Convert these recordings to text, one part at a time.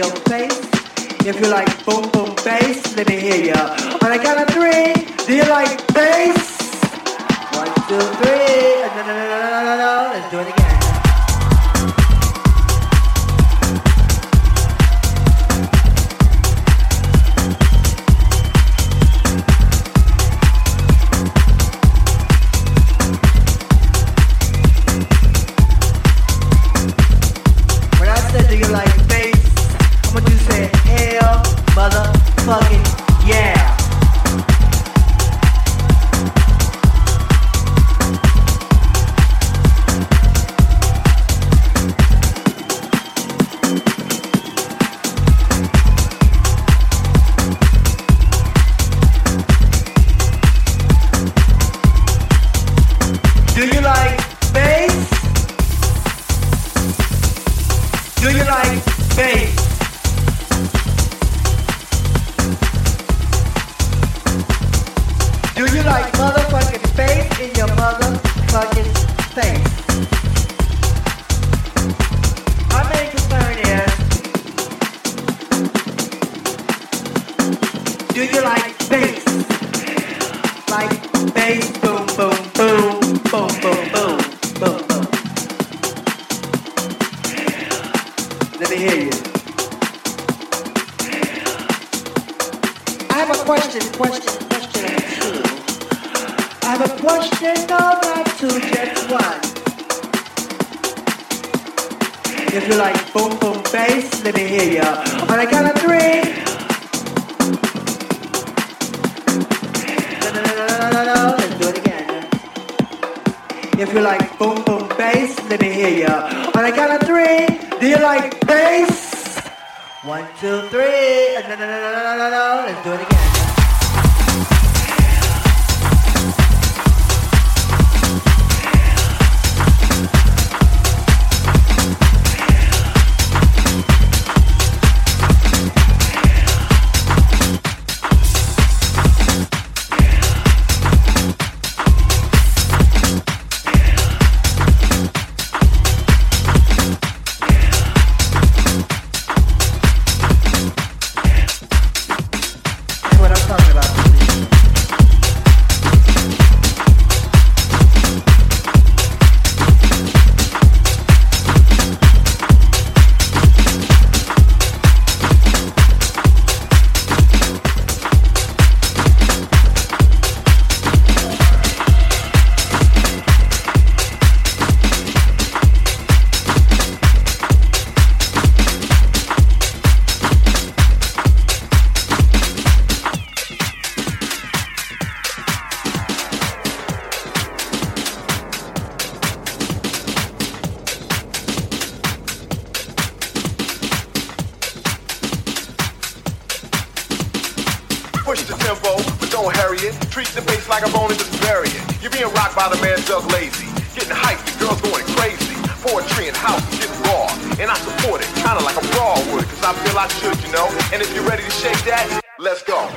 your face. If you like boom boom bass, let me hear ya. On a count of three, do you like bass? One, two, three. No, no, no, no, no, no. Let's do it again. doing it. and I support it, kinda like a brawl would, cause I feel I should, you know. And if you're ready to shake that, let's go.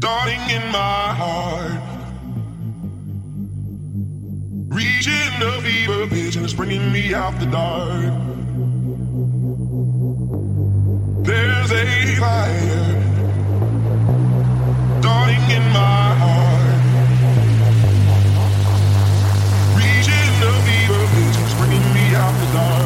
darting in my heart. Reaching a fever pitch and it's bringing me out the dark. There's a fire darting in my heart. Reaching a fever pitch and it's bringing me out the dark.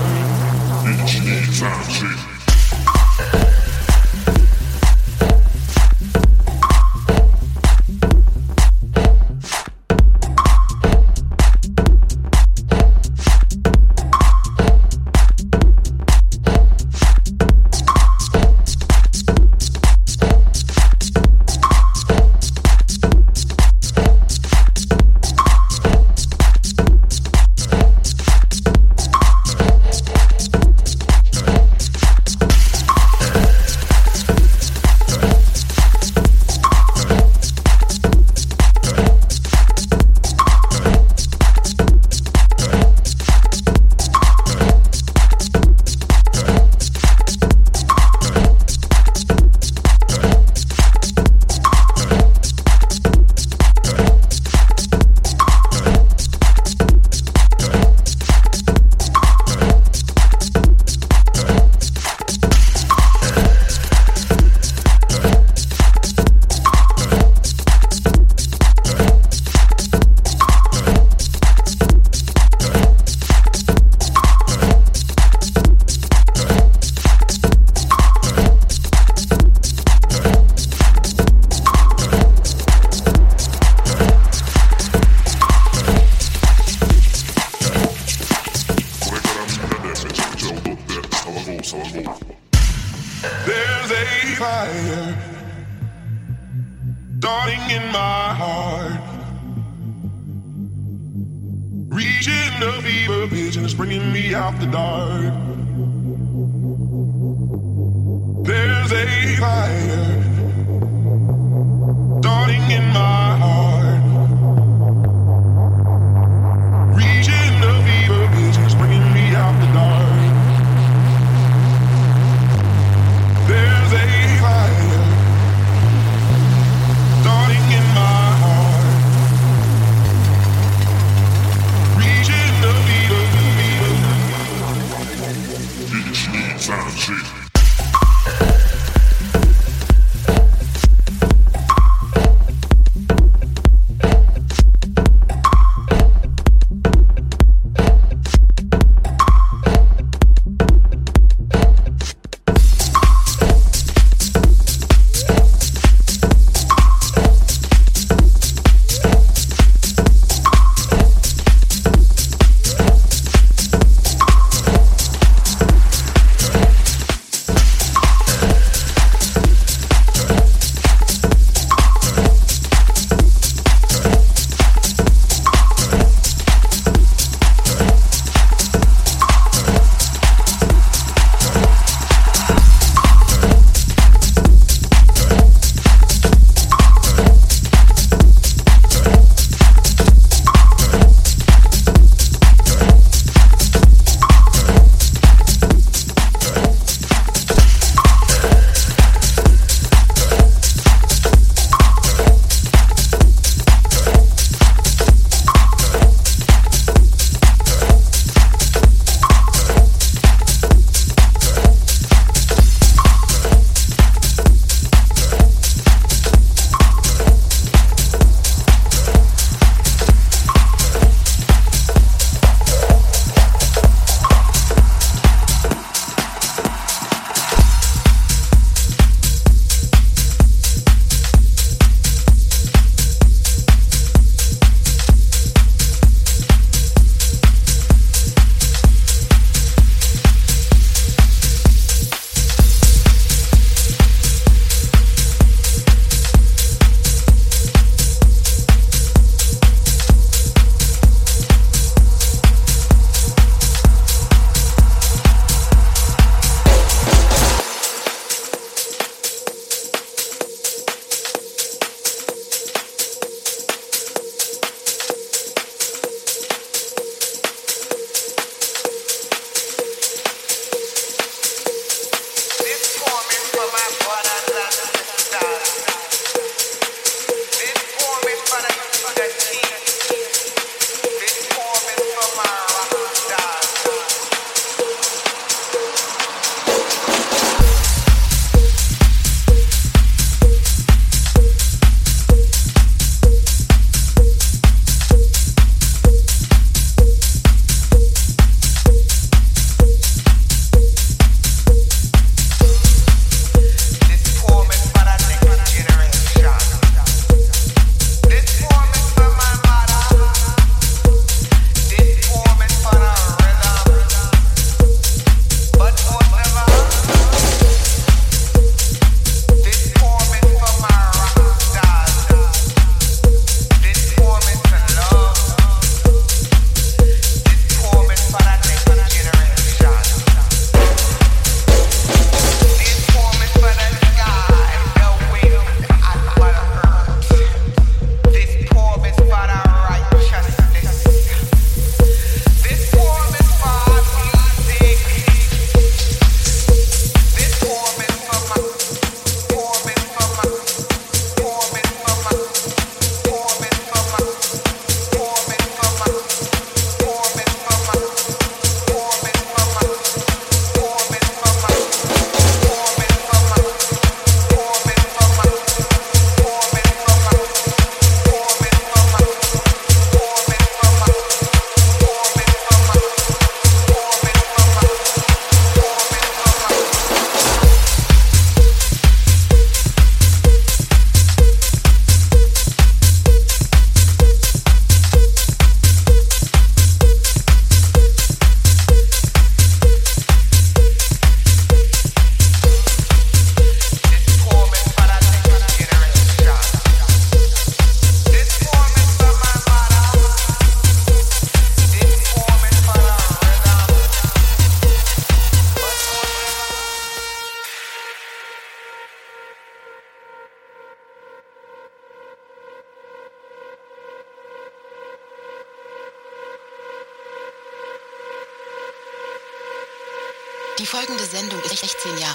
Die folgende Sendung ist 16 Jahre.